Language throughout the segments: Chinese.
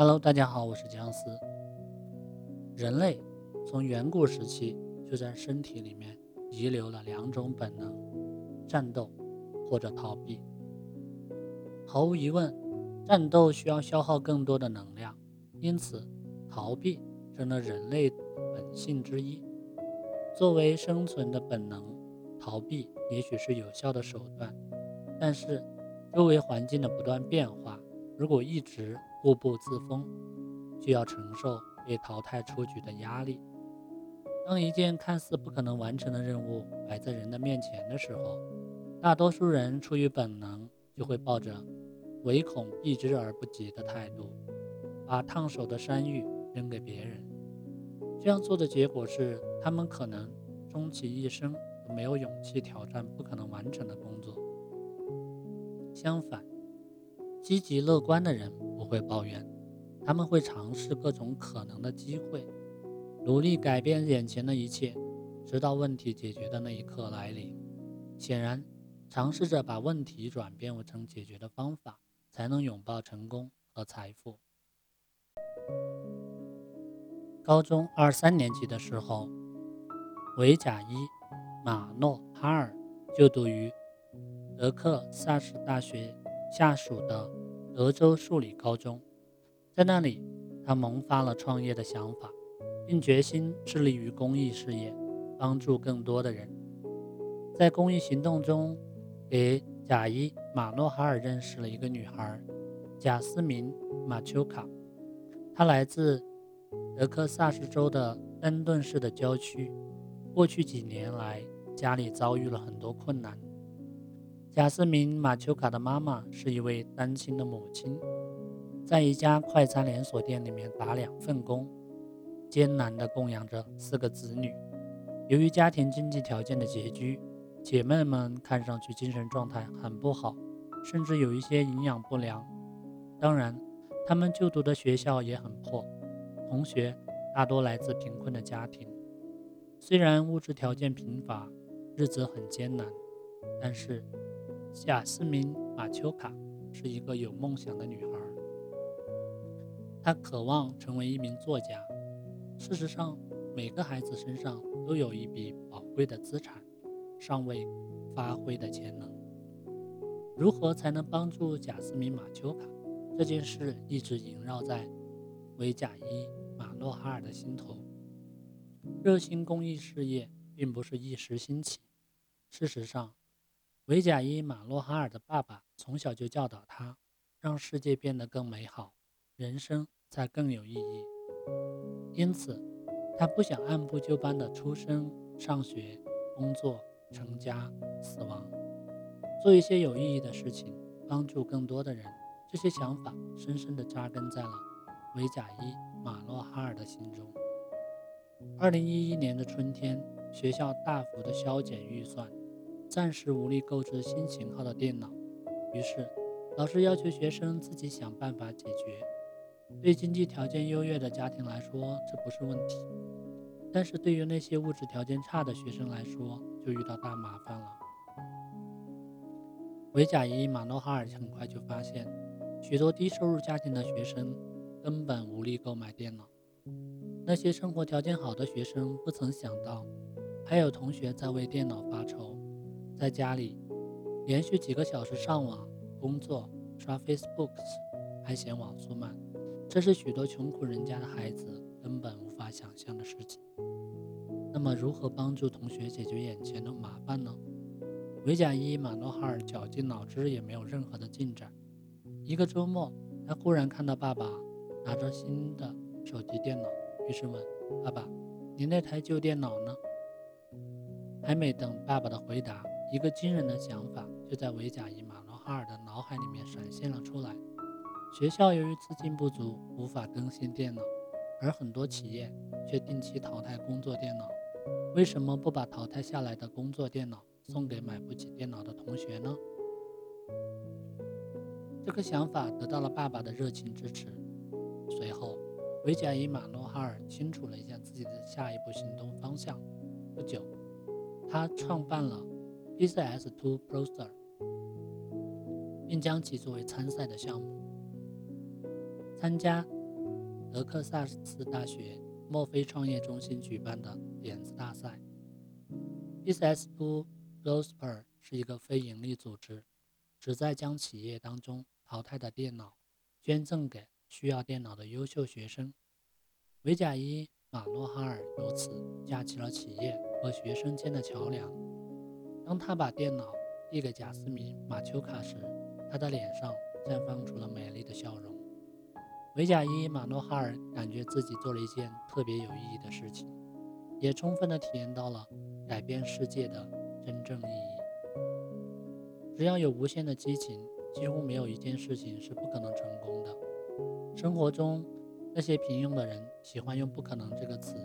Hello，大家好，我是姜思。人类从远古时期就在身体里面遗留了两种本能：战斗或者逃避。毫无疑问，战斗需要消耗更多的能量，因此逃避成了人类本性之一。作为生存的本能，逃避也许是有效的手段，但是周围环境的不断变化，如果一直固步自封，就要承受被淘汰出局的压力。当一件看似不可能完成的任务摆在人的面前的时候，大多数人出于本能，就会抱着唯恐避之而不及的态度，把烫手的山芋扔给别人。这样做的结果是，他们可能终其一生都没有勇气挑战不可能完成的工作。相反，积极乐观的人不会抱怨，他们会尝试各种可能的机会，努力改变眼前的一切，直到问题解决的那一刻来临。显然，尝试着把问题转变成解决的方法，才能拥抱成功和财富。高中二三年级的时候，维贾伊·马诺哈尔就读于德克萨斯大学下属的德州数理高中。在那里，他萌发了创业的想法，并决心致力于公益事业，帮助更多的人。在公益行动中，给贾伊·马诺哈尔认识了一个女孩，贾斯敏·马丘卡。她来自。德克萨斯州的恩顿市的郊区，过去几年来，家里遭遇了很多困难。贾斯敏·马丘卡的妈妈是一位单亲的母亲，在一家快餐连锁店里面打两份工，艰难地供养着四个子女。由于家庭经济条件的拮据，姐妹们看上去精神状态很不好，甚至有一些营养不良。当然，她们就读的学校也很破。同学大多来自贫困的家庭，虽然物质条件贫乏，日子很艰难，但是贾斯敏·马丘卡是一个有梦想的女孩。她渴望成为一名作家。事实上，每个孩子身上都有一笔宝贵的资产，尚未发挥的潜能。如何才能帮助贾斯敏·马丘卡？这件事一直萦绕在维贾伊。马诺哈尔的心头，热心公益事业并不是一时兴起。事实上，维贾伊·马洛哈尔的爸爸从小就教导他，让世界变得更美好，人生才更有意义。因此，他不想按部就班的出生、上学、工作、成家、死亡，做一些有意义的事情，帮助更多的人。这些想法深深地扎根在了维贾伊。马洛哈尔的心中。二零一一年的春天，学校大幅的削减预算，暂时无力购置新型号的电脑，于是老师要求学生自己想办法解决。对经济条件优越的家庭来说，这不是问题；但是对于那些物质条件差的学生来说，就遇到大麻烦了。维贾伊·马诺哈尔很快就发现，许多低收入家庭的学生。根本无力购买电脑。那些生活条件好的学生不曾想到，还有同学在为电脑发愁。在家里连续几个小时上网、工作、刷 Facebook，还嫌网速慢，这是许多穷苦人家的孩子根本无法想象的事情。那么，如何帮助同学解决眼前的麻烦呢？维贾伊·马诺哈尔绞尽脑汁也没有任何的进展。一个周末，他忽然看到爸爸。拿着新的手提电脑，于是问爸爸：“你那台旧电脑呢？”还没等爸爸的回答，一个惊人的想法就在维贾伊·马诺哈尔的脑海里面闪现了出来：学校由于资金不足，无法更新电脑，而很多企业却定期淘汰工作电脑。为什么不把淘汰下来的工作电脑送给买不起电脑的同学呢？这个想法得到了爸爸的热情支持。随后，维贾伊·马诺哈尔清楚了一下自己的下一步行动方向。不久，他创办了 PCS2 Proster，并将其作为参赛的项目。参加德克萨斯大学墨菲创业中心举办的点子大赛。Business to Prosper 是一个非营利组织，旨在将企业当中淘汰的电脑捐赠给需要电脑的优秀学生。维贾伊·马诺哈尔由此架起了企业和学生间的桥梁。当他把电脑递给贾斯敏·马丘卡时，他的脸上绽放出了美丽的笑容。维贾伊·马诺哈尔感觉自己做了一件特别有意义的事情，也充分地体验到了改变世界的真正意义。只要有无限的激情，几乎没有一件事情是不可能成功的。生活中，那些平庸的人喜欢用“不可能”这个词，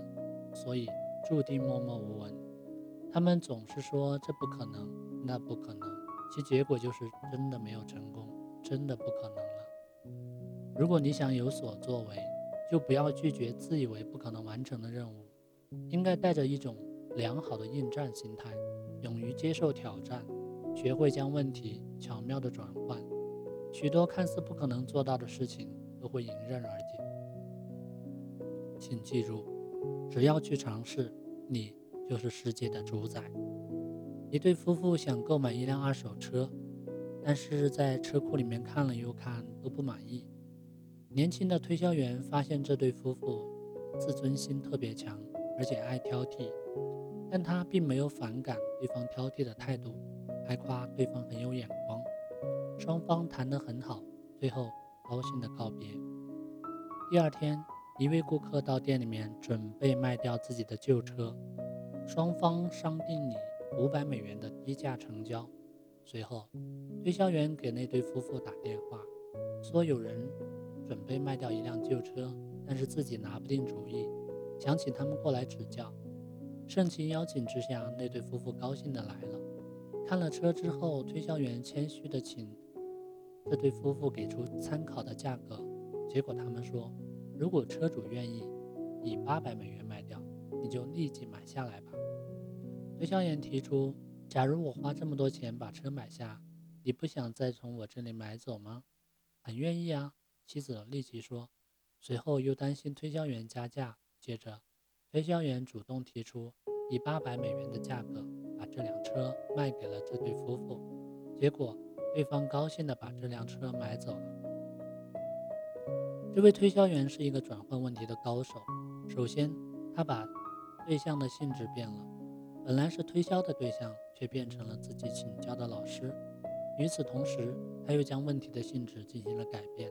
所以注定默默无闻。他们总是说这不可能，那不可能，其结果就是真的没有成功，真的不可能了。如果你想有所作为，就不要拒绝自以为不可能完成的任务，应该带着一种良好的应战心态，勇于接受挑战，学会将问题巧妙地转换。许多看似不可能做到的事情都会迎刃而解。请记住，只要去尝试，你。就是世界的主宰。一对夫妇想购买一辆二手车，但是在车库里面看了又看都不满意。年轻的推销员发现这对夫妇自尊心特别强，而且爱挑剔，但他并没有反感对方挑剔的态度，还夸对方很有眼光。双方谈得很好，最后高兴的告别。第二天，一位顾客到店里面准备卖掉自己的旧车。双方商定以五百美元的低价成交。随后，推销员给那对夫妇打电话，说有人准备卖掉一辆旧车，但是自己拿不定主意，想请他们过来指教。盛情邀请之下，那对夫妇高兴地来了。看了车之后，推销员谦虚地请这对夫妇给出参考的价格。结果他们说，如果车主愿意以八百美元卖掉。你就立即买下来吧。推销员提出：“假如我花这么多钱把车买下，你不想再从我这里买走吗？”“很愿意啊。”妻子立即说。随后又担心推销员加价，接着推销员主动提出以八百美元的价格把这辆车卖给了这对夫妇。结果对方高兴地把这辆车买走了。这位推销员是一个转换问题的高手。首先，他把对象的性质变了，本来是推销的对象，却变成了自己请教的老师。与此同时，他又将问题的性质进行了改变，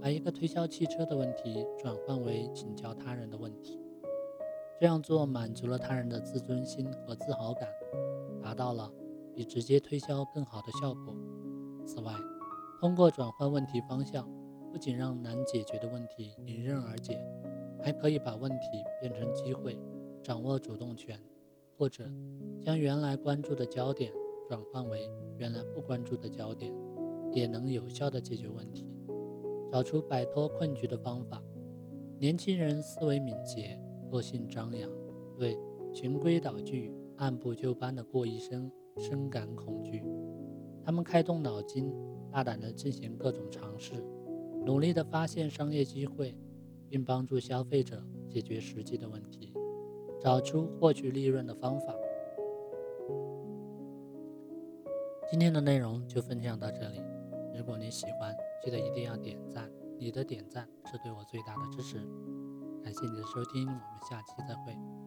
把一个推销汽车的问题转换为请教他人的问题。这样做满足了他人的自尊心和自豪感，达到了比直接推销更好的效果。此外，通过转换问题方向，不仅让难解决的问题迎刃而解，还可以把问题变成机会。掌握主动权，或者将原来关注的焦点转换为原来不关注的焦点，也能有效地解决问题，找出摆脱困局的方法。年轻人思维敏捷，个性张扬，对循规蹈矩、按部就班的过一生深感恐惧。他们开动脑筋，大胆地进行各种尝试，努力地发现商业机会，并帮助消费者解决实际的问题。找出获取利润的方法。今天的内容就分享到这里。如果你喜欢，记得一定要点赞，你的点赞是对我最大的支持。感谢你的收听，我们下期再会。